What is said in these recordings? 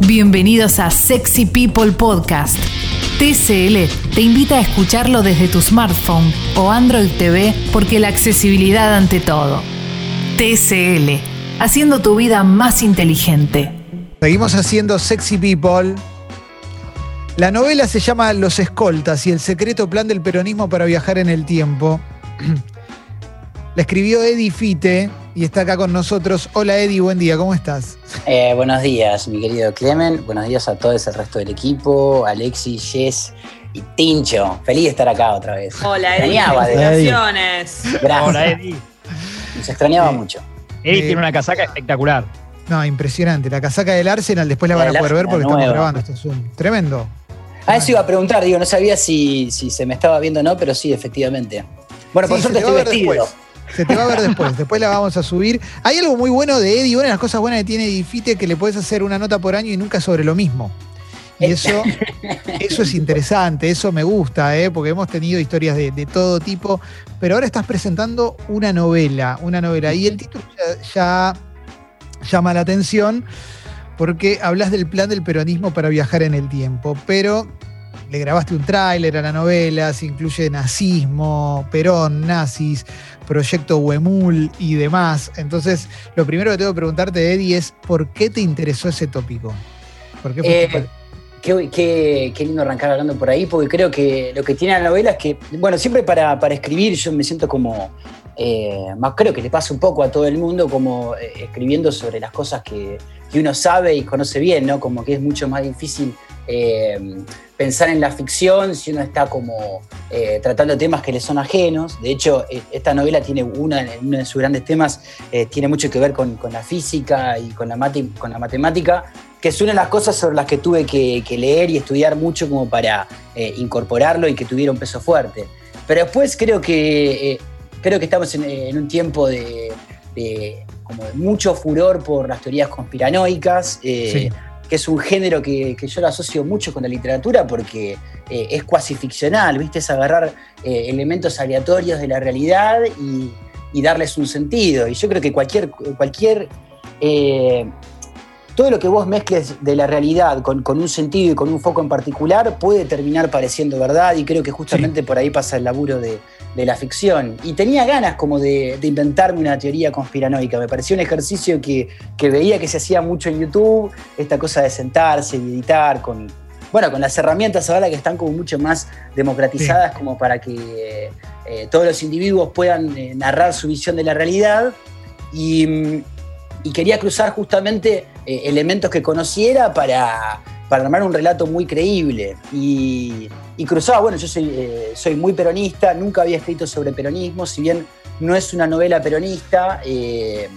Bienvenidos a Sexy People Podcast. TCL te invita a escucharlo desde tu smartphone o Android TV porque la accesibilidad ante todo. TCL, haciendo tu vida más inteligente. Seguimos haciendo Sexy People. La novela se llama Los Escoltas y el secreto plan del peronismo para viajar en el tiempo. La escribió Eddie Fite y está acá con nosotros. Hola Eddie, buen día, ¿cómo estás? Eh, buenos días, mi querido Clemen. Buenos días a todos el resto del equipo, Alexis, Jess y Tincho. Feliz de estar acá otra vez. Hola, Eddie. Extrañaba, de- Felicitaciones. Gracias. Hola, Eddie. Nos extrañaba Sí. mucho. Eddie Eh, tiene una casaca espectacular. No, impresionante. La casaca del Arsenal, después la La van a poder ver porque Arsenal, estamos nueva. grabando. Esto es un tremendo. Ah, eso iba a preguntar, digo, no sabía si, si se me estaba viendo o no, pero sí, efectivamente. Bueno, por Sí, suerte estoy vestido. después. Se te va a ver después. Después la vamos a subir. Hay algo muy bueno de Eddie. Una de las cosas buenas que tiene Eddie Fite que le puedes hacer una nota por año y nunca sobre lo mismo. Y eso, eso es interesante, eso me gusta, ¿eh? porque hemos tenido historias de, de todo tipo, pero ahora estás presentando una novela, una novela, y el título ya, ya llama la atención porque hablas del plan del peronismo para viajar en el tiempo, pero le grabaste un tráiler a la novela, se incluye nazismo, Perón, nazis, proyecto Huemul y demás. Entonces, lo primero que tengo que preguntarte, Eddie, es ¿por qué te interesó ese tópico? ¿Por qué Eh, Qué, qué- qué lindo arrancar hablando por ahí, porque creo que lo que tiene la novela es que, bueno, siempre para, para escribir yo me siento como, eh, más creo que le pasa un poco a todo el mundo, como eh, escribiendo sobre las cosas que, que uno sabe y conoce bien, ¿no? Como que es mucho más difícil eh, pensar en la ficción si uno está como eh, tratando temas que le son ajenos. De hecho, eh, esta novela tiene una, uno de sus grandes temas, eh, tiene mucho que ver con, con la física y con la, mate- con la matemática que es una de las cosas sobre las que tuve que, que leer y estudiar mucho como para eh, incorporarlo y que tuviera un peso fuerte. Pero después creo que, eh, creo que estamos en, en un tiempo de, de como de mucho furor por las teorías conspiranoicas, eh, Sí. Que es un género que, que yo lo asocio mucho con la literatura porque eh, es cuasi ficcional, ¿viste? Es agarrar eh, elementos aleatorios de la realidad y, y darles un sentido. Y yo creo que cualquier, cualquier eh, todo lo que vos mezcles de la realidad con, con un sentido y con un foco en particular puede terminar pareciendo verdad y creo que justamente por ahí pasa el laburo de, de la ficción. Y tenía ganas como de, de inventarme una teoría conspiranoica, me pareció un ejercicio que, que veía que se hacía mucho en YouTube, esta cosa de sentarse y editar con, bueno, con las herramientas ahora que están como mucho más democratizadas como para que eh, todos los individuos puedan eh, narrar su visión de la realidad. Y, mm, y quería cruzar justamente eh, elementos que conociera para, para armar un relato muy creíble. Y, y cruzaba, bueno, yo soy, eh, soy muy peronista, nunca había escrito sobre peronismo, si bien no es una novela peronista, eh,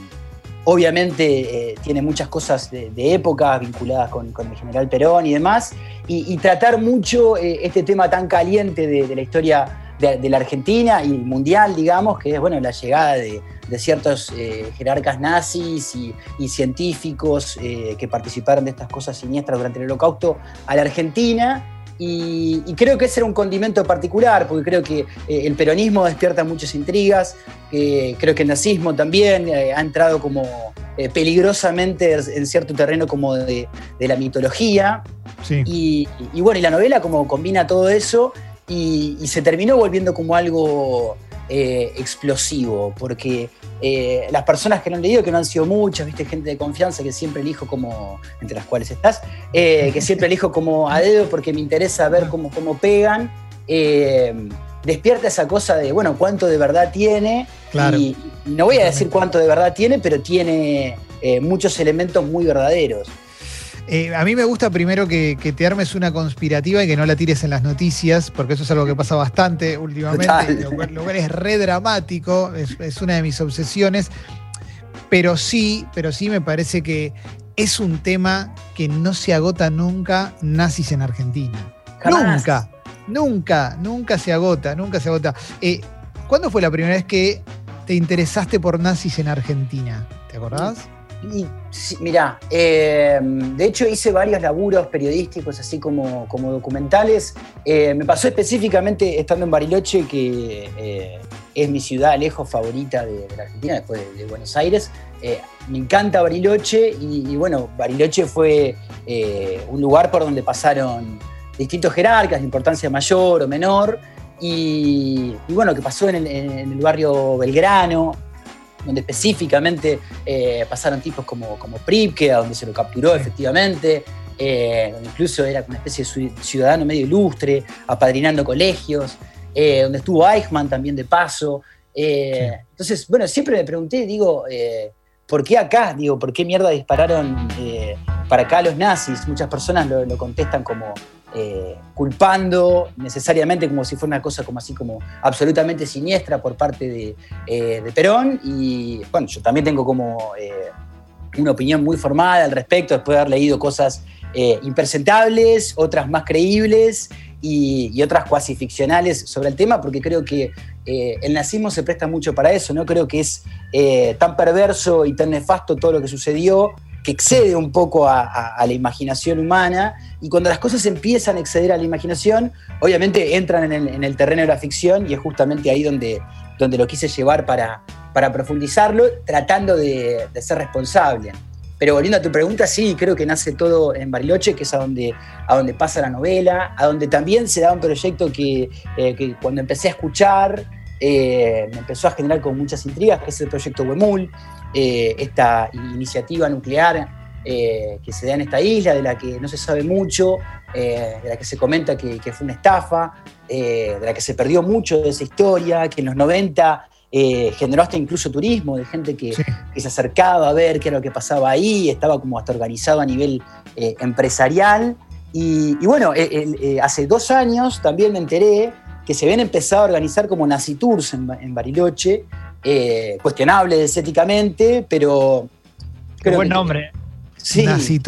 obviamente eh, tiene muchas cosas de, de época vinculadas con, el general Perón y demás, y, tratar mucho este tema tan caliente de, de la historia de, de la Argentina y mundial, digamos, que es bueno, la llegada de, de ciertos eh, jerarcas nazis y, y científicos eh, que participaron de estas cosas siniestras durante el holocausto a la Argentina. Y, y creo que ese era un condimento particular, porque creo que eh, el peronismo despierta muchas intrigas, eh, creo que el nazismo también eh, ha entrado como peligrosamente en cierto terreno como de, de la mitología. Sí. Y, y bueno, y la novela como combina todo eso y, y se terminó volviendo como algo eh, explosivo, porque eh, las personas que lo han leído, que no han sido muchas, viste, gente de confianza que siempre elijo como, entre las cuales estás, eh, que siempre elijo como a dedo porque me interesa ver cómo, cómo pegan, despierta esa cosa de, bueno, cuánto de verdad tiene, Claro. y, no voy a decir cuánto de verdad tiene, pero tiene muchos elementos muy verdaderos. Eh, a mí me gusta primero que, que te armes una conspirativa y que no la tires en las noticias, porque eso es algo que pasa bastante últimamente, lo cual, lo cual es re dramático, es, es una de mis obsesiones, pero sí, pero sí me parece que es un tema que no se agota nunca nazis en Argentina. Jamás. Nunca, nunca, nunca se agota, nunca se agota. Eh, ¿Cuándo fue la primera vez que te interesaste por nazis en Argentina? ¿Te acordás? Y, sí, mirá, eh, de hecho hice varios laburos periodísticos, así como, como documentales. Eh, me pasó específicamente estando en Bariloche, que eh, es mi ciudad lejos favorita de, la Argentina, después de, Buenos Aires. Me encanta Bariloche y bueno, Bariloche fue un lugar por donde pasaron distintos jerarcas de importancia mayor o menor, y, bueno, que pasó en el, barrio Belgrano, donde específicamente eh, pasaron tipos como, como Pripke, a donde se lo capturó efectivamente, eh, donde incluso era una especie de ciudadano medio ilustre, apadrinando colegios, eh, donde estuvo Eichmann también de paso. Entonces, bueno, siempre me pregunté, digo, ¿por qué acá? Digo, ¿por qué mierda dispararon para acá los nazis? Muchas personas lo contestan como eh, culpando necesariamente como si fuera una cosa como así como absolutamente siniestra por parte de, eh, Perón. Y bueno, yo también tengo como eh, una opinión muy formada al respecto, después de haber leído cosas impresentables, otras más creíbles y, otras cuasi ficcionales sobre el tema, porque creo que el nazismo se presta mucho para eso, ¿no? Creo que es tan perverso y tan nefasto todo lo que sucedió que excede un poco a, la imaginación humana, y cuando las cosas empiezan a exceder a la imaginación, obviamente entran en el, terreno de la ficción, y es justamente ahí donde, donde lo quise llevar para, para profundizarlo, tratando de, ser responsable. Pero volviendo a tu pregunta, sí, creo que nace todo en Bariloche, que es a donde, a donde pasa la novela, a donde también se da un proyecto que, eh, cuando empecé a escuchar eh, me empezó a generar con muchas intrigas, que es el proyecto Huemul, eh, esta iniciativa nuclear eh, que se da en esta isla, de la que no se sabe mucho, eh, de la que se comenta que, fue una estafa, de la que se perdió mucho de esa historia, que en los 90 generó hasta incluso turismo, de gente que, se acercaba a ver qué era lo que pasaba ahí, estaba como hasta organizado a nivel empresarial. Y, bueno, hace dos años también me enteré que se habían empezado a organizar como nazi tours en Bariloche, eh, cuestionables éticamente, pero... Qué buen nombre. Sí, sí,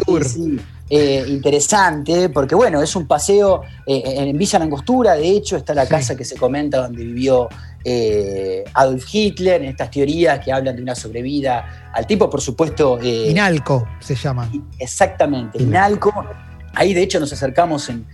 eh, interesante, porque bueno, es un paseo eh, en Villa Langostura, de hecho, está la casa que se comenta donde vivió Adolf Hitler, en estas teorías que hablan de una sobrevida al tipo, por supuesto. Inalco se llama. Exactamente, Inalco. Ahí de hecho nos acercamos en,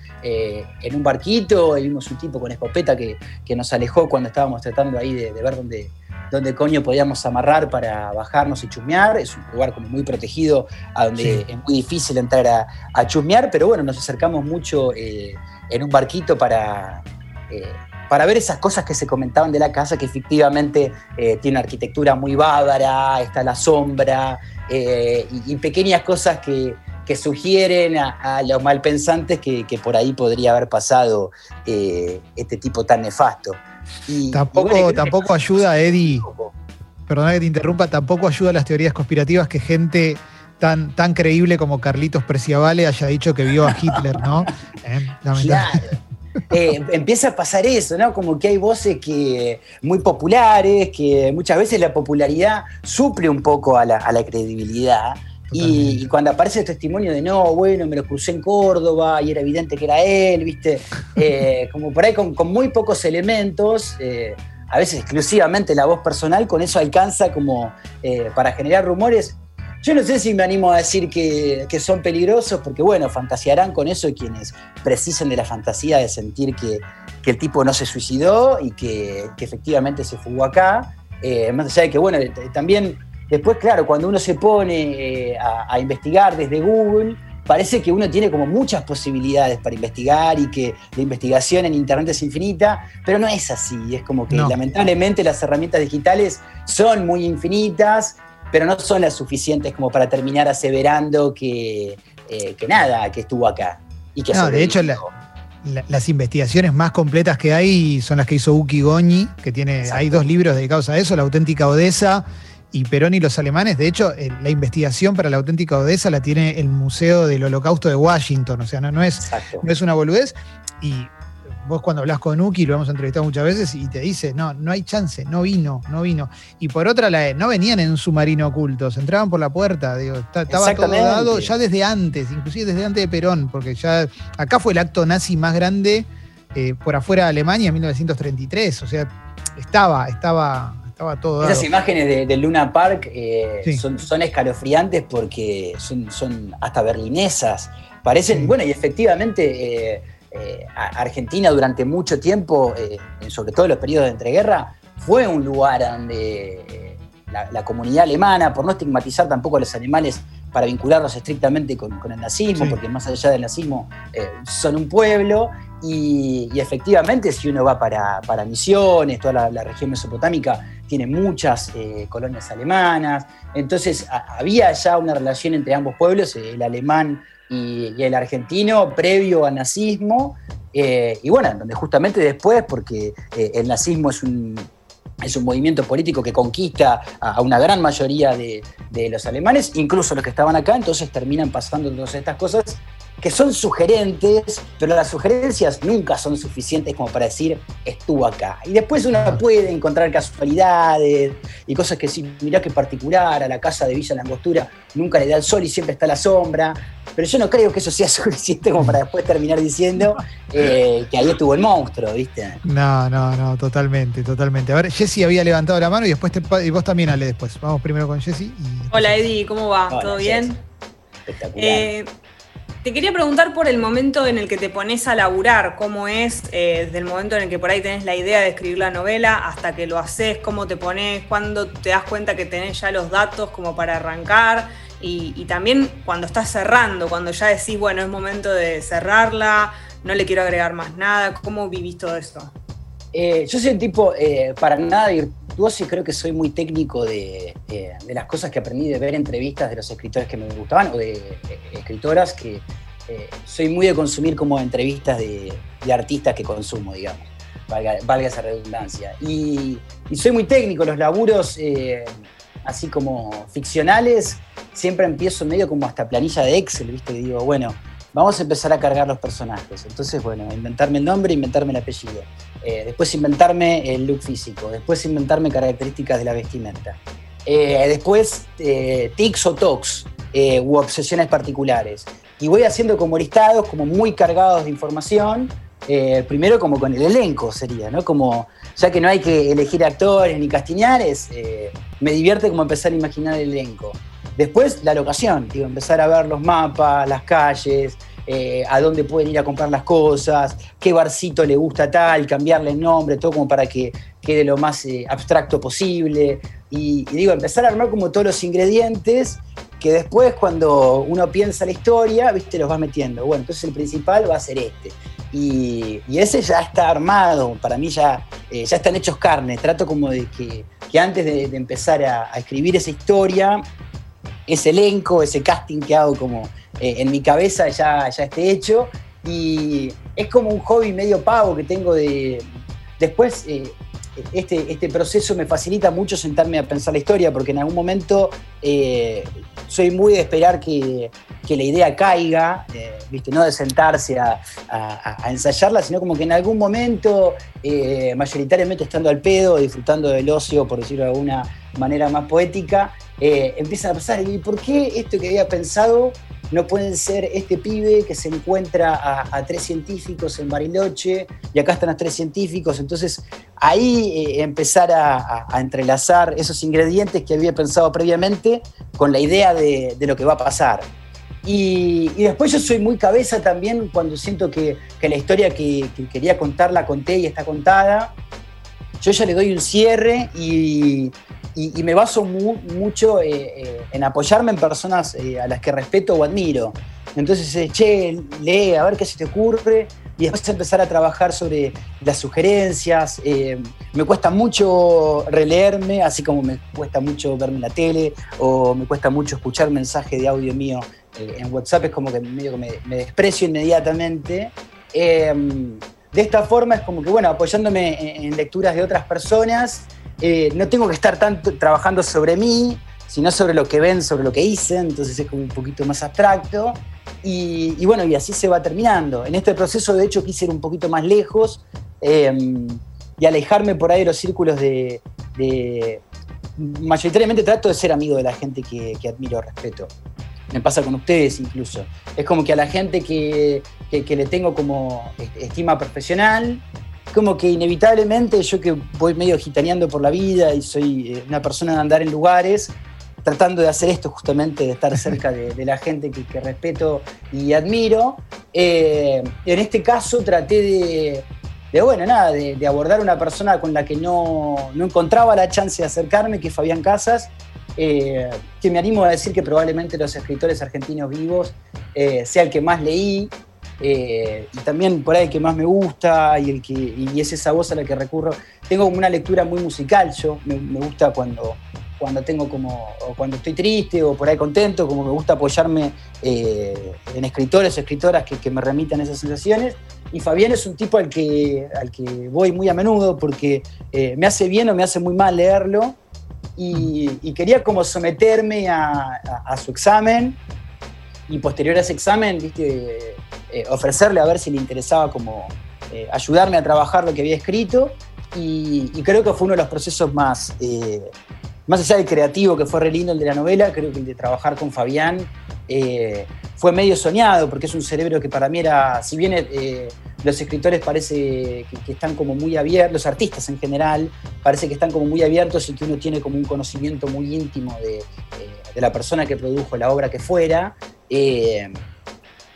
un barquito y vimos un tipo con escopeta que, nos alejó cuando estábamos tratando ahí de ver dónde, donde coño podíamos amarrar para bajarnos y chusmear. Es un lugar como muy protegido, a donde es muy difícil entrar a, chusmear, pero bueno, nos acercamos mucho eh, en un barquito para, eh, para ver esas cosas que se comentaban de la casa, que efectivamente eh, tiene una arquitectura muy bávara, está la sombra, y, pequeñas cosas que, sugieren a, los malpensantes que, que, por ahí podría haber pasado este tipo tan nefasto tampoco, tampoco ayuda, Eddie. Perdona que te interrumpa, tampoco ayuda a las teorías conspirativas que gente tan, tan creíble como Carlitos Preciavale haya dicho que vio a Hitler, ¿no? Eh, claro. Eh, empieza a pasar eso, ¿no? Como que hay voces que muy populares, que muchas veces la popularidad suple un poco a la, credibilidad. Y, cuando aparece el testimonio de no, bueno, me lo crucé en Córdoba y era evidente que era él, ¿viste? Eh, como por ahí con, muy pocos elementos, eh, a veces exclusivamente la voz personal, con eso alcanza como eh, para generar rumores. Yo no sé si me animo a decir que, son peligrosos, porque bueno, fantasearán con eso quienes precisen de la fantasía de sentir que, el tipo no se suicidó y que, efectivamente se fugó acá. más allá de que, bueno, también Después, claro, cuando uno se pone eh, a, investigar desde Google, parece que uno tiene como muchas posibilidades para investigar y que la investigación en Internet es infinita, pero no es así. Es como que lamentablemente las herramientas digitales son muy infinitas, pero no son las suficientes como para terminar aseverando que, eh, nada, que estuvo acá. Y que no, de hecho, las investigaciones más completas que hay son las que hizo Uki Goñi, que tiene, hay dos libros dedicados a eso, La auténtica Odessa y Perón y los alemanes. De hecho, la investigación para la auténtica Odessa la tiene el Museo del Holocausto de Washington. O sea, no, no, es, no es una boludez. Y vos cuando hablas con Uki, lo hemos entrevistado muchas veces, y te dice, no, no hay chance, no vino, no vino. Y por otra, la, no venían en un submarino oculto, se entraban por la puerta, digo, estaba todo dado ya desde antes, inclusive desde antes de Perón, porque ya acá fue el acto nazi más grande eh, por afuera de Alemania en 1933, o sea, estaba, estaba, esas imágenes de, Luna Park eh, son, escalofriantes porque son, hasta berlinesas. Parecen, bueno, y efectivamente eh, eh, Argentina durante mucho tiempo, sobre todo en los periodos de entreguerra, fue un lugar donde la, comunidad alemana, por no estigmatizar tampoco a los alemanes para vincularlos estrictamente con, el nazismo, porque más allá del nazismo son un pueblo. Y, efectivamente, si uno va para, Misiones, toda la, región mesopotámica tiene muchas eh, colonias alemanas. Entonces, había ya una relación entre ambos pueblos, el alemán y, el argentino, previo al nazismo. y bueno, donde justamente después, porque el nazismo es un, es un movimiento político que conquista a, una gran mayoría de, los alemanes, incluso los que estaban acá, entonces terminan pasando todas estas cosas que son sugerentes, pero las sugerencias nunca son suficientes como para decir estuvo acá. Y después uno puede encontrar casualidades y cosas que sí, mirá que particular, a la casa de Villa Langostura nunca le da el sol y siempre está la sombra, pero yo no creo que eso sea suficiente como para después terminar diciendo eh, que ahí estuvo el monstruo, ¿viste? No, no, no, totalmente, totalmente. A ver, Jessy había levantado la mano y después y vos también, Ale, después. Vamos primero con Jessy. Hola, Eddie, ¿cómo va? ¿Todo bien? Espectacular. Eh, te quería preguntar por el momento en el que te pones a laburar, cómo es eh, desde el momento en el que por ahí tenés la idea de escribir la novela hasta que lo haces, cómo te pones, cuándo te das cuenta que tenés ya los datos como para arrancar y, también cuando estás cerrando, cuando ya decís, bueno, es momento de cerrarla, no le quiero agregar más nada, ¿cómo vivís todo eso? Eh, yo soy un tipo eh, para nada virtuoso y creo que soy muy técnico de, de, las cosas que aprendí de ver entrevistas de los escritores que me gustaban o de escritoras que eh, soy muy de consumir como entrevistas de, artistas que consumo, digamos, valga, esa redundancia. Y, soy muy técnico, los laburos eh, así como ficcionales, siempre empiezo medio como hasta planilla de Excel, ¿viste? Y digo, bueno, vamos a empezar a cargar los personajes. Entonces, bueno, inventarme el nombre, inventarme el apellido. Eh, después inventarme el look físico, después inventarme características de la vestimenta. después tics o tocs u obsesiones particulares y voy haciendo como listados, como muy cargados de información. Eh, primero como con el elenco sería, ¿no? Como, ya que no hay que elegir actores ni castiñares, eh, me divierte como empezar a imaginar el elenco. Después la locación, digo, empezar a ver los mapas, las calles, eh, a dónde pueden ir a comprar las cosas, qué barcito le gusta tal, cambiarle el nombre, todo como para que quede lo más abstracto posible. Y, y, digo, empezar a armar como todos los ingredientes que después cuando uno piensa la historia, viste, los va metiendo. Bueno, entonces el principal va a ser este. Y, ese ya está armado, para mí ya, eh, ya están hechos carne. Trato como de que, antes de, empezar a, escribir esa historia, ese elenco, ese casting que hago como eh, en mi cabeza ya, ya esté hecho. Y es como un hobby medio pago que tengo de... Después... Eh, este, este, proceso me facilita mucho sentarme a pensar la historia, porque en algún momento soy muy de esperar que, la idea caiga, eh, ¿viste? no de sentarse a, ensayarla, sino como que en algún momento, eh, mayoritariamente estando al pedo, disfrutando del ocio, por decirlo de alguna manera más poética, eh, empiezan a pasar, ¿y por qué esto que había pensado no pueden ser este pibe que se encuentra a, tres científicos en Bariloche y acá están los tres científicos. Entonces ahí eh, empezar a, entrelazar esos ingredientes que había pensado previamente con la idea de, lo que va a pasar. Y, después yo soy muy cabeza también cuando siento que, la historia que, quería contar la conté y está contada. Yo ya le doy un cierre y, y, me baso mucho eh, eh, en apoyarme en personas eh, a las que respeto o admiro. Entonces, che, lee, a ver qué se te ocurre, y después empezar a trabajar sobre las sugerencias. me cuesta mucho releerme, así como me cuesta mucho verme la tele, o me cuesta mucho escuchar mensaje de audio mío en WhatsApp, es como que medio que me, desprecio inmediatamente. De esta forma es como que, bueno, apoyándome en lecturas de otras personas, eh, no tengo que estar tanto trabajando sobre mí, sino sobre lo que ven, sobre lo que hice, entonces es como un poquito más abstracto. Y, bueno, y así se va terminando. En este proceso, de hecho, quise ir un poquito más lejos em, y alejarme por ahí de los círculos de, Mayoritariamente trato de ser amigo de la gente que, admiro, respeto. Me pasa con ustedes incluso. Es como que a la gente que, que le tengo como estima profesional, como que inevitablemente yo que voy medio gitaneando por la vida y soy eh, una persona de andar en lugares, tratando de hacer esto justamente, de estar cerca de, la gente que, respeto y admiro. Eh, en este caso traté de, bueno, nada, de, abordar una persona con la que no, no, encontraba la chance de acercarme, que es Fabián Casas, eh, que me animo a decir que probablemente los escritores argentinos vivos eh, sea el que más leí, y también por ahí el que más me gusta y, el que, y es esa voz a la que recurro. Tengo una lectura muy musical, yo me, gusta cuando, cuando tengo como, cuando estoy triste o por ahí contento, como me gusta apoyarme en escritores o escritoras que, que, me remitan esas sensaciones. Y Fabián es un tipo al que, al que voy muy a menudo porque me hace bien o me hace muy mal leerlo y, quería como someterme a, su examen y posterior a ese examen, ¿viste? Eh, ofrecerle a ver si le interesaba como eh, ayudarme a trabajar lo que había escrito y, creo que fue uno de los procesos más, eh, más allá del creativo que fue re lindo el de la novela, creo que el de trabajar con Fabián fue medio soñado porque es un cerebro que para mí era, si bien los escritores parece que, están como muy abiertos, los artistas en general, parece que están como muy abiertos y que uno tiene como un conocimiento muy íntimo de, eh, la persona que produjo la obra que fuera. Eh,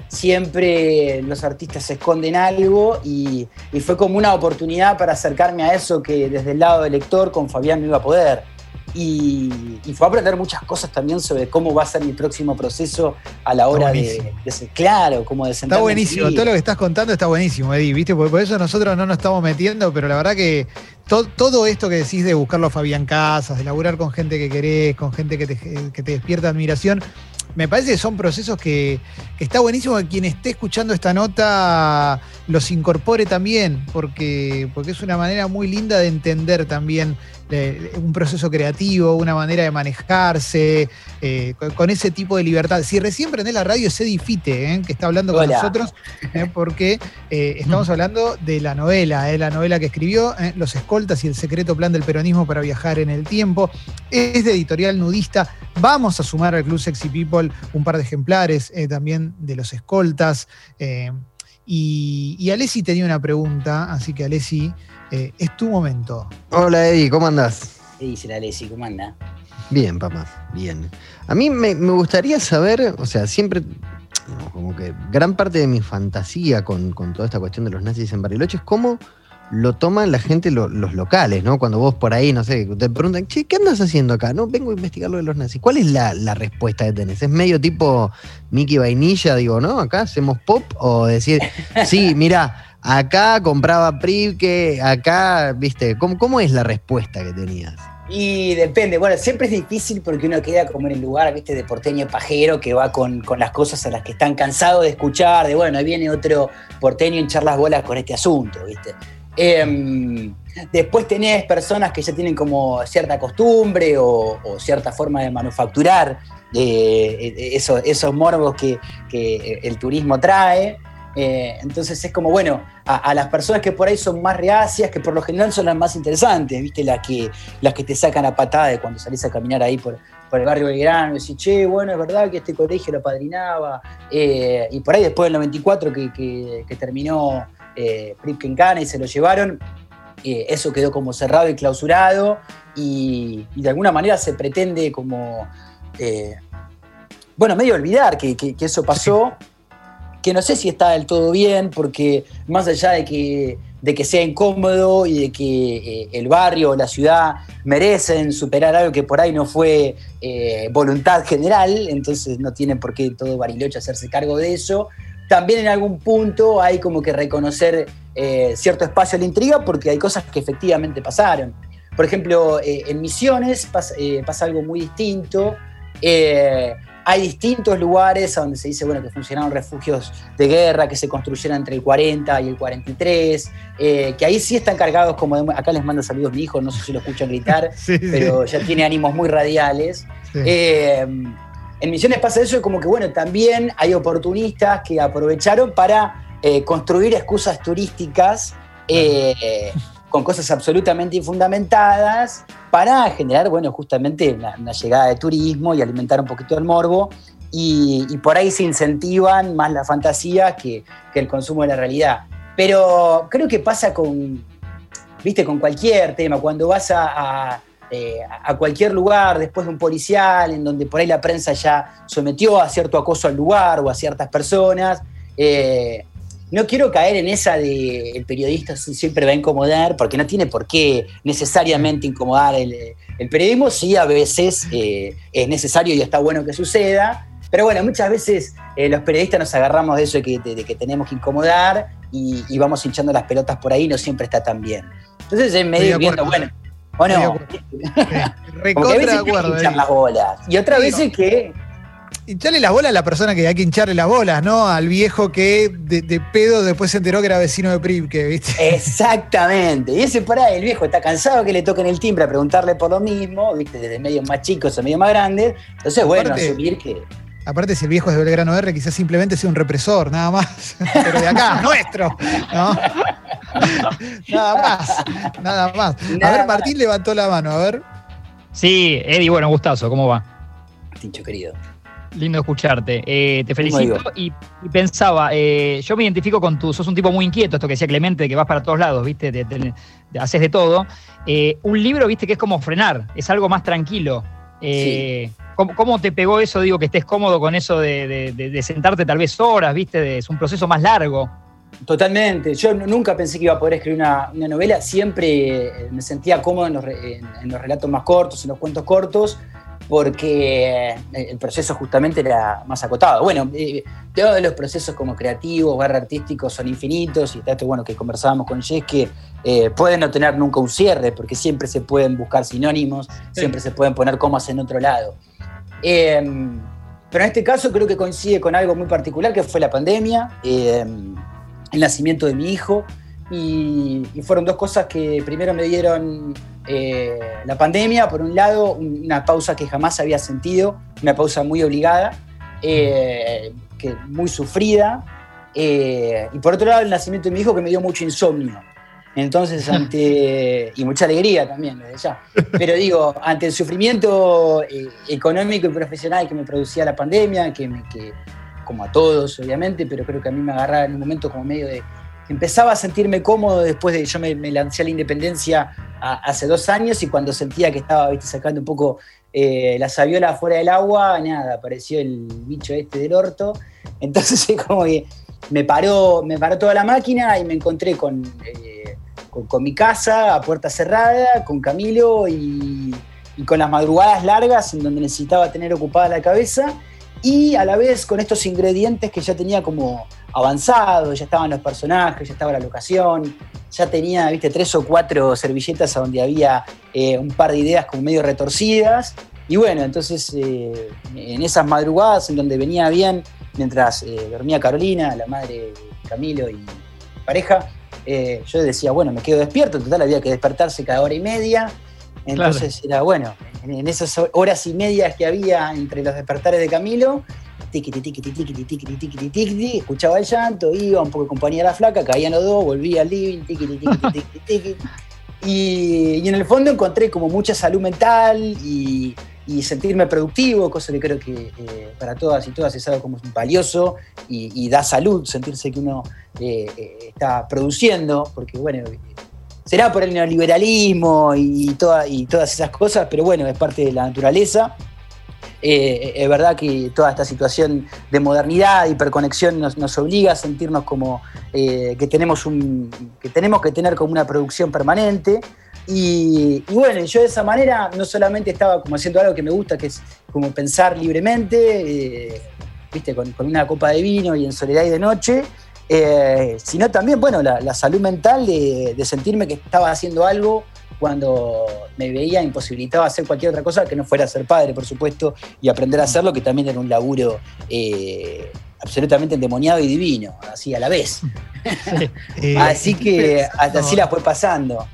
siempre los artistas se esconden algo y, y, fue como una oportunidad para acercarme a eso que desde el lado del lector con Fabián no iba a poder y, fue a aprender muchas cosas también sobre cómo va a ser mi próximo proceso a la hora de, ser claro, como de Está buenísimo, todo lo que estás contando está buenísimo, Eddie, ¿viste? Por, eso nosotros no nos estamos metiendo, pero la verdad que todo esto que decís de buscarlo a Fabián Casas, de laburar con gente que querés, con gente que te, que te despierta admiración, me parece que son procesos que, está buenísimo que quien esté escuchando esta nota los incorpore también, porque, porque es una manera muy linda de entender también un proceso creativo, una manera de manejarse, eh, con, ese tipo de libertad. Si recién prendés la radio es Edifite, eh, que está hablando con nosotros, eh, porque estamos hablando de la novela, la novela que escribió, Los Escoltas y el secreto plan del peronismo para viajar en el tiempo. Es de editorial nudista. Vamos a sumar al Club Sexy People un par de ejemplares también de Los Escoltas. y, y Alessi tenía una pregunta, así que Alessi eh, es tu momento. Hola Eddie, ¿cómo andás? ¿Qué dice la Lesi? ¿Cómo anda? Bien, papá, bien. A mí me, gustaría saber, o sea, siempre, como que gran parte de mi fantasía con, toda esta cuestión de los nazis en Bariloche es cómo lo toman la gente, los locales, ¿no? Cuando vos por ahí, no sé, te preguntan, che, ¿qué andas haciendo acá? No, vengo a investigar lo de los nazis. ¿Cuál es la, la, respuesta que tenés? ¿Es medio tipo Mickey Vainilla, digo, ¿no? Acá hacemos pop o decir, sí, mira, acá compraba que acá, viste, ¿cómo, ¿cómo es la respuesta que tenías? Y depende, bueno, siempre es difícil porque uno queda como en el lugar, viste, de porteño pajero que va con, las cosas a las que están cansados de escuchar, de bueno, ahí viene otro porteño a hinchar las bolas con este asunto, viste. Em, después tenés personas que ya tienen como cierta costumbre o, cierta forma de manufacturar eh, esos, esos morbos que, que el turismo trae. Eh, entonces es como, bueno, a, las personas que por ahí son más reacias, que por lo general son las más interesantes, ¿viste? Las que, las que te sacan a patada de cuando salís a caminar ahí por, por el barrio Belgrano, y decís, che, bueno, es verdad que este colegio lo padrinaba. Eh, y por ahí después del 94 que, que, terminó eh, Cana y se lo llevaron, eh, eso quedó como cerrado y clausurado, y, de alguna manera se pretende como, bueno, medio olvidar que, eso pasó que no sé si está del todo bien, porque más allá de que, de que sea incómodo y de que eh, el barrio o la ciudad merecen superar algo que por ahí no fue eh, voluntad general, entonces no tienen por qué todo Bariloche hacerse cargo de eso. También en algún punto hay como que reconocer eh, cierto espacio a la intriga porque hay cosas que efectivamente pasaron. Por ejemplo, en Misiones pasa, pasa, algo muy distinto. Hay distintos lugares donde se dice bueno, que funcionaron refugios de guerra que se construyeron entre el 40 y el 43, eh, que ahí sí están cargados como acá les manda saludos mi hijo, no sé si lo escuchan gritar, pero ya tiene ánimos muy radiales. Eh, en Misiones pasa eso y como que bueno, también hay oportunistas que aprovecharon para eh, construir excusas turísticas con cosas absolutamente infundamentadas para generar, bueno, justamente una, llegada de turismo y alimentar un poquito el morbo. Y, por ahí se incentivan más la fantasía que, el consumo de la realidad. Pero creo que pasa con, viste, con cualquier tema. Cuando vas a, eh, cualquier lugar después de un policial, en donde por ahí la prensa ya sometió a cierto acoso al lugar o a ciertas personas, eh, no quiero caer en esa de el periodista siempre va a incomodar, porque no tiene por qué necesariamente incomodar el, El periodismo sí a veces eh, es necesario y está bueno que suceda, pero bueno, muchas veces eh, los periodistas nos agarramos de eso de que, tenemos que incomodar y, vamos hinchando las pelotas por ahí, no siempre está tan bien. Entonces es medio viendo, bueno, o no. Porque a veces acuerdo, hinchar las bolas. Y otras veces que hincharle las bolas a la persona que hay que hincharle las bolas, ¿no? Al viejo que de, pedo después se enteró que era vecino de Privke, ¿viste? Exactamente. Y ese por ahí, el viejo está cansado que le toquen el timbre a preguntarle por lo mismo, ¿viste? Desde medios más chicos a medios más grandes. Entonces, bueno, asumir que. Aparte, si el viejo es de Belgrano R, quizás simplemente sea un represor, nada más. Pero de acá, nuestro. ¿no? nada más. Nada más. a ver, Martín levantó la mano, a ver. Sí, Eddie, bueno, gustazo, ¿cómo va? Tincho querido. Lindo escucharte. Eh, te felicito y, pensaba, eh, yo me identifico con tu, sos un tipo muy inquieto, esto que decía Clemente, que vas para todos lados, ¿viste? haces de todo. Eh, un libro, ¿viste? Que es como frenar, es algo más tranquilo. ¿cómo, te pegó eso, digo, que estés cómodo con eso de, sentarte tal vez horas, ¿viste? es un proceso más largo. Totalmente. Yo nunca pensé que iba a poder escribir una, novela. Siempre me sentía cómodo en los, relatos más cortos, en los cuentos cortos porque eh, el proceso justamente era más acotado. Bueno, eh, todos los procesos como creativos, barra artísticos son infinitos y está esto bueno que conversábamos con Jess que eh, pueden no tener nunca un cierre porque siempre se pueden buscar sinónimos, siempre se pueden poner comas en otro lado. Em, pero en este caso creo que coincide con algo muy particular que fue la pandemia, em, el nacimiento de mi hijo y fueron dos cosas que primero me dieron eh, la pandemia, por un lado, una pausa que jamás había sentido, una pausa muy obligada, eh, que, muy sufrida, eh, y por otro lado el nacimiento de mi hijo que me dio mucho insomnio. Entonces, ante. y mucha alegría también, desde ya. Pero digo, ante el sufrimiento económico y profesional que me producía la pandemia, que, me, que, como a todos, obviamente, pero creo que a mí me agarraba en un momento como medio de empezaba a sentirme cómodo después de yo me, lancé a la independencia hace dos años y cuando sentía que estaba sacando un poco eh, la saviola fuera del agua, nada, apareció el bicho este del orto. Entonces como que me paró, me paró toda la máquina y me encontré con, eh, con, mi casa a puerta cerrada, con Camilo y, y con las madrugadas largas en donde necesitaba tener ocupada la cabeza y a la vez con estos ingredientes que ya tenía como avanzado, ya estaban los personajes, ya estaba la locación, ya tenía, viste, tres o cuatro servilletas donde había eh, un par de ideas como medio retorcidas. Y bueno, entonces eh, en esas madrugadas en donde venía bien, mientras eh, dormía Carolina, la madre Camilo y pareja, yo decía, bueno, me quedo despierto, en total había que despertarse cada hora y media. Entonces era bueno, en esas horas y medias que había entre los despertares de Camilo, tiquiti, tiquiti, tiquiti, tiquiti, tiquiti, tiquiti, escuchaba el llanto, iba un poco de compañía a la flaca, caían los dos, volvía al living, tiquiti, tiquiti, tiquiti, tiquiti. Y, y en el fondo encontré como mucha salud mental y, y sentirme productivo, cosa que creo que eh, para todas y todas es algo como valioso y, y da salud sentirse que uno eh, eh, está produciendo, porque bueno, será por el neoliberalismo y, toda, y todas esas cosas, pero bueno, es parte de la naturaleza. Eh, es verdad que toda esta situación de modernidad, hiperconexión, nos, obliga a sentirnos como eh, que, tenemos un, que tenemos que tener como una producción permanente. Y, bueno, yo de esa manera no solamente estaba como haciendo algo que me gusta, que es como pensar libremente, eh, viste, con, una copa de vino y en soledad y de noche, sino también, bueno, la, salud mental de, de sentirme que estaba haciendo algo cuando me veía imposibilitado hacer cualquier otra cosa que no fuera ser padre, por supuesto, y aprender a hacerlo, que también era un laburo eh, absolutamente endemoniado y divino, así a la vez. Eh, así que así la fue pasando.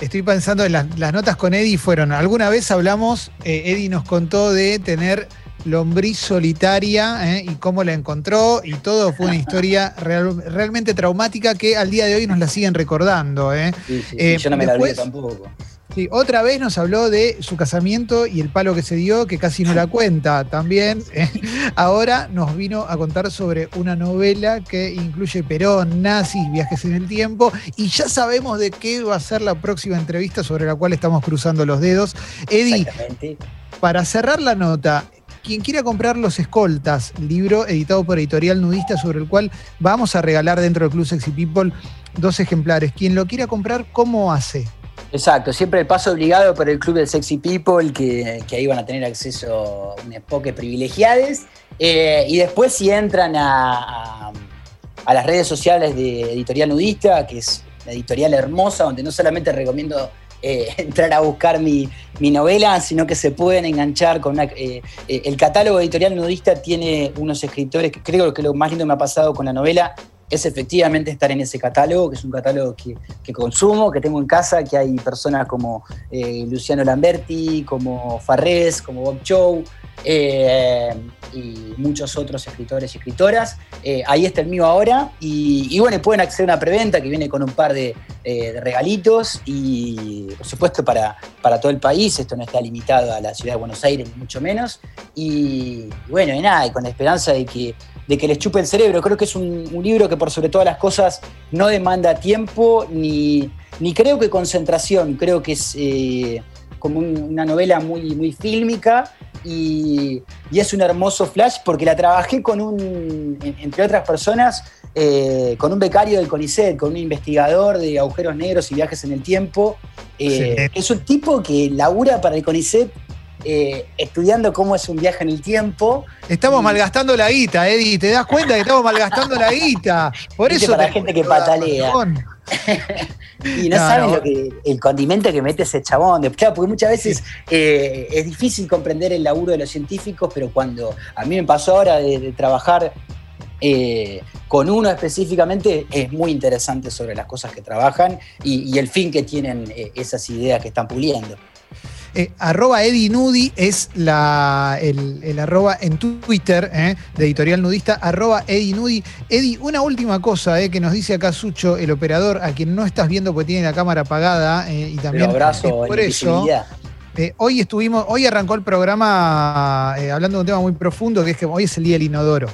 Estoy pensando en las, notas con Eddie fueron, alguna vez hablamos, eh, Eddie nos contó de tener lombriz solitaria ¿eh? y cómo la encontró y todo fue una historia realmente traumática que al día de hoy nos la siguen recordando. ¿eh? Eh, yo no me la olvidé tampoco. Sí, otra vez nos habló de su casamiento y el palo que se dio, que casi no la cuenta también. Ahora nos vino a contar sobre una novela que incluye Perón, nazis, viajes en el tiempo, y ya sabemos de qué va a ser la próxima entrevista sobre la cual estamos cruzando los dedos. Eddie, para cerrar la nota, quien quiera comprar Los Escoltas, libro editado por Editorial Nudista, sobre el cual vamos a regalar dentro del Club Sexy People dos ejemplares. Quien lo quiera comprar, ¿cómo hace? Exacto, siempre el paso obligado por el Club de Sexy People, que, ahí van a tener acceso a un poque privilegiados. Eh, y después si entran a, las redes sociales de Editorial Nudista, que es una editorial hermosa, donde no solamente recomiendo eh, entrar a buscar mi, novela, sino que se pueden enganchar con una, eh, el catálogo editorial nudista tiene unos escritores que creo que lo más lindo me ha pasado con la novela es efectivamente estar en ese catálogo, que es un catálogo que, consumo, que tengo en casa, que hay personas como eh, Luciano Lamberti, como Farrés, como Bob Chow, eh, y muchos otros escritores y escritoras. Eh, ahí está el mío ahora. Y, bueno, pueden acceder a una preventa que viene con un par de, regalitos y por supuesto para, para, todo el país. Esto no está limitado a la ciudad de Buenos Aires, mucho menos. Y, bueno, y nada, y con la esperanza de que de que les chupe el cerebro. Creo que es un, libro que por sobre todas las cosas no demanda tiempo ni, ni creo que concentración. Creo que es eh, como una novela muy, muy fílmica y, es un hermoso flash porque la trabajé con un, entre otras personas, eh, con un becario del CONICET, con un investigador de agujeros negros y viajes en el tiempo. Eh, es un tipo que labura para el CONICET eh, estudiando cómo es un viaje en el tiempo. Estamos malgastando la guita, Eddie. ¿Te das cuenta que estamos malgastando la guita? Por eso. Para la gente que patalea. y no, saben lo que, el condimento que mete ese chabón. Claro, porque muchas veces eh, es difícil comprender el laburo de los científicos, pero cuando a mí me pasó ahora de, trabajar eh, con uno específicamente, es muy interesante sobre las cosas que trabajan y el fin que tienen esas ideas que están puliendo. Eh, arroba Eddie Nudi es la, el, arroba en Twitter eh, de Editorial Nudista, arroba Eddie Nudi. Eddie, una última cosa eh, que nos dice acá Sucho, el operador, a quien no estás viendo porque tiene la cámara apagada y también abrazo por eso. hoy estuvimos, hoy arrancó el programa hablando de un tema muy profundo, que es que hoy es el día del inodoro.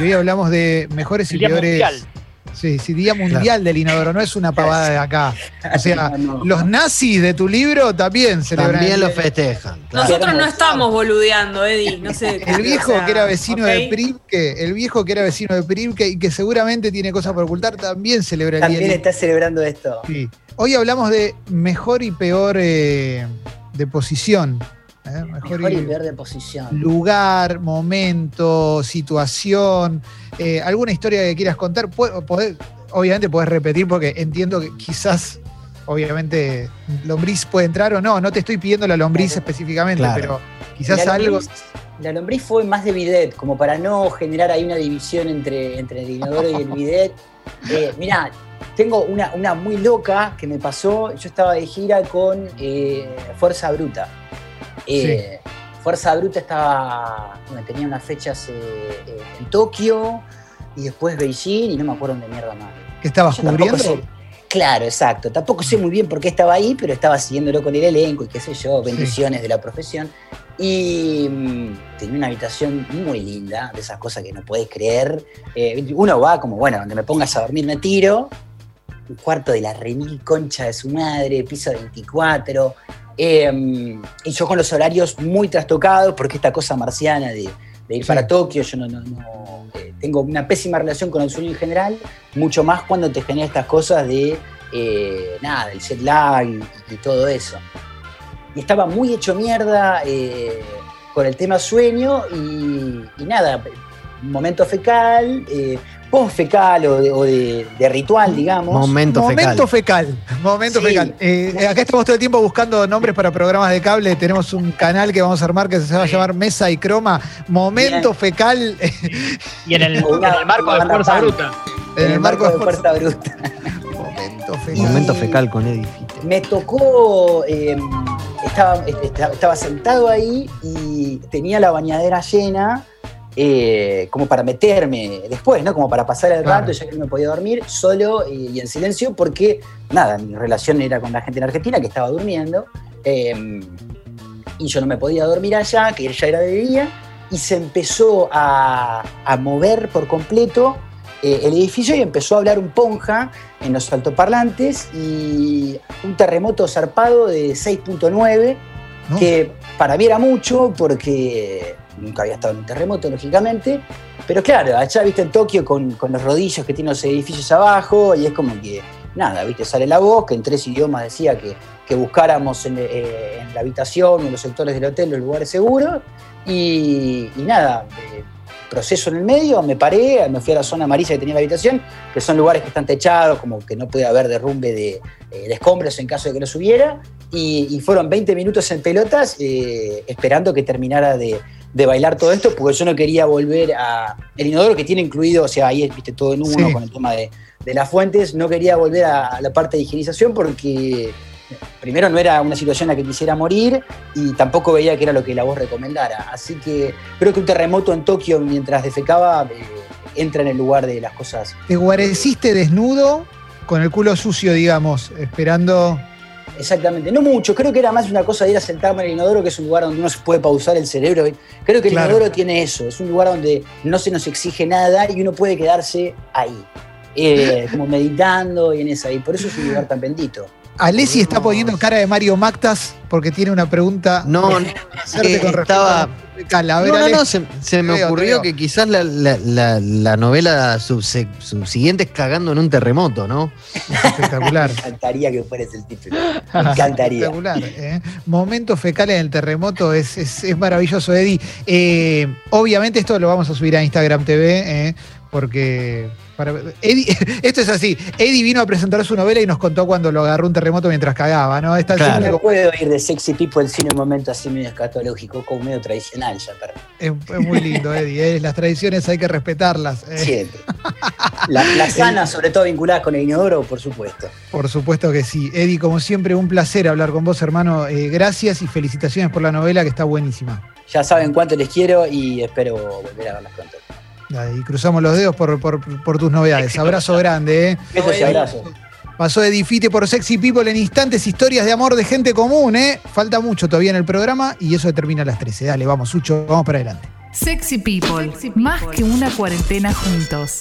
Y hoy hablamos de mejores y peores. Sí, sí, Día Mundial del Inodoro, no es una pavada de acá. O sea, los nazis de tu libro también celebran. También lo festejan. Nosotros no estamos boludeando, Eddie. No sé. El viejo que era vecino de Primke, el viejo que era vecino de Primke y que seguramente tiene cosas por ocultar, también celebra el También está celebrando esto. Sí. Hoy hablamos de mejor y peor eh, de posición. ¿Eh? Mejor, y, peor de posición. Lugar, momento, situación, eh, alguna historia que quieras contar. obviamente puedes repetir porque entiendo que quizás, obviamente, lombriz puede entrar o no. No te estoy pidiendo la lombriz específicamente, pero quizás algo. La lombriz fue más de bidet, como para no generar ahí una división entre, entre el inodoro y el bidet. Eh, mirá, tengo una, una, muy loca que me pasó. Yo estaba de gira con Fuerza Bruta. Eh, Fuerza Bruta estaba, tenía unas fechas eh, eh, en Tokio y después Beijing y no me acuerdo dónde mierda más. ¿Qué estabas cubriendo? claro, exacto. Tampoco sé muy bien por qué estaba ahí, pero estaba siguiéndolo con el elenco y qué sé yo, bendiciones de la profesión. Y mm, tenía una habitación muy linda, de esas cosas que no puedes creer. uno va como, bueno, donde me pongas a dormir me tiro. Un cuarto de la remil concha de su madre, piso 24, Em, y yo con los horarios muy trastocados, porque esta cosa marciana de, ir para Tokio, yo no, eh, tengo una pésima relación con el sueño en general, mucho más cuando te genera estas cosas de, eh, nada, el jet lag y, todo eso. Y estaba muy hecho mierda eh, con el tema sueño y, y nada, momento fecal, post fecal o, de, ritual, digamos. Momento, momento fecal. Momento fecal. Eh, acá estamos todo el tiempo buscando nombres para programas de cable. Tenemos un canal que vamos a armar que se va a llamar Mesa y Croma. Momento fecal. Y en el, marco de Fuerza Bruta. En, el, marco, de Fuerza Bruta. Momento fecal. Momento fecal con Edifite. Me tocó. Em, estaba, estaba sentado ahí y tenía la bañadera llena eh, como para meterme después, ¿no? Como para pasar el rato, ya que no me podía dormir, solo y, en silencio, porque nada, mi relación era con la gente en Argentina que estaba durmiendo, em, y yo no me podía dormir allá, que ya era de día, y se empezó a, mover por completo eh, el edificio y empezó a hablar un ponja en los altoparlantes y un terremoto zarpado de 6.9, que para mí era mucho porque nunca había estado en un terremoto, lógicamente. Pero claro, allá viste en Tokio con, los rodillos que tienen los edificios abajo y es como que nada, viste, sale la voz, que en tres idiomas decía que, que buscáramos en, eh, la habitación, en los sectores del hotel, los lugares seguros, y, nada, eh, proceso en el medio, me paré, me fui a la zona amarilla que tenía la habitación, que son lugares que están techados, como que no puede haber derrumbe de, eh, escombros en caso de que los hubiera, y, y fueron 20 minutos en pelotas eh, esperando que terminara de, de bailar todo esto, porque yo no quería volver a... El inodoro que tiene incluido, o sea, ahí viste todo en uno Sí. con el tema de, de las fuentes, no quería volver a, a la parte de higienización porque primero no era una situación en la que quisiera morir y tampoco veía que era lo que la voz recomendara. Así que creo que un terremoto en Tokio mientras defecaba eh, entra en el lugar de las cosas. Te guareciste desnudo, con el culo sucio, digamos, esperando. Exactamente, no mucho, creo que era más una cosa de ir a sentarme en el inodoro, que es un lugar donde uno se puede pausar el cerebro. Creo que el Claro. inodoro tiene eso, es un lugar donde no se nos exige nada y uno puede quedarse ahí, eh, como meditando y en esa. Y por eso es un lugar tan bendito. Alessi está poniendo cara de Mario Mactas porque tiene una pregunta No, no, hacerte que con respecto estaba- a la Cala. A ver, no, no, se, se me veo, ocurrió que quizás la, la- la- la novela subse- subsiguiente es cagando en un terremoto, ¿no? Espectacular. Me encantaría que fuera ese el título. Me encantaría. Espectacular. ¿eh? Momentos fecales en el terremoto es, es- es maravilloso, Eddie. Eh, obviamente esto lo vamos a subir a Instagram TV, ¿eh? Porque para- Eddie- esto es así. Eddie vino a presentar su novela y nos contó cuando lo agarró un terremoto mientras cagaba, ¿no? Esta Claro. No puedo ir de Sexy People sin un momento así medio escatológico, como medio tradicional ya, pero es, es muy lindo, Eddie. ¿eh? Las tradiciones hay que respetarlas. ¿eh? siempre. La- Las sanas, sobre todo vinculadas con el inodoro, por supuesto. Por supuesto que sí. Eddie, como siempre, un placer hablar con vos, hermano. Eh, gracias y felicitaciones por la novela que está buenísima. Ya saben cuánto les quiero y espero volver a verlas pronto. Y cruzamos los dedos por, por- por tus novedades. Abrazo grande, ¿eh? Besos y abrazos. Pasó Eddie Fite por Sexy People en instantes, historias de amor de gente común, ¿eh? Falta mucho todavía en el programa y eso termina a las 13. Dale, vamos, Sucho, vamos para adelante. Sexy People, más que una cuarentena juntos.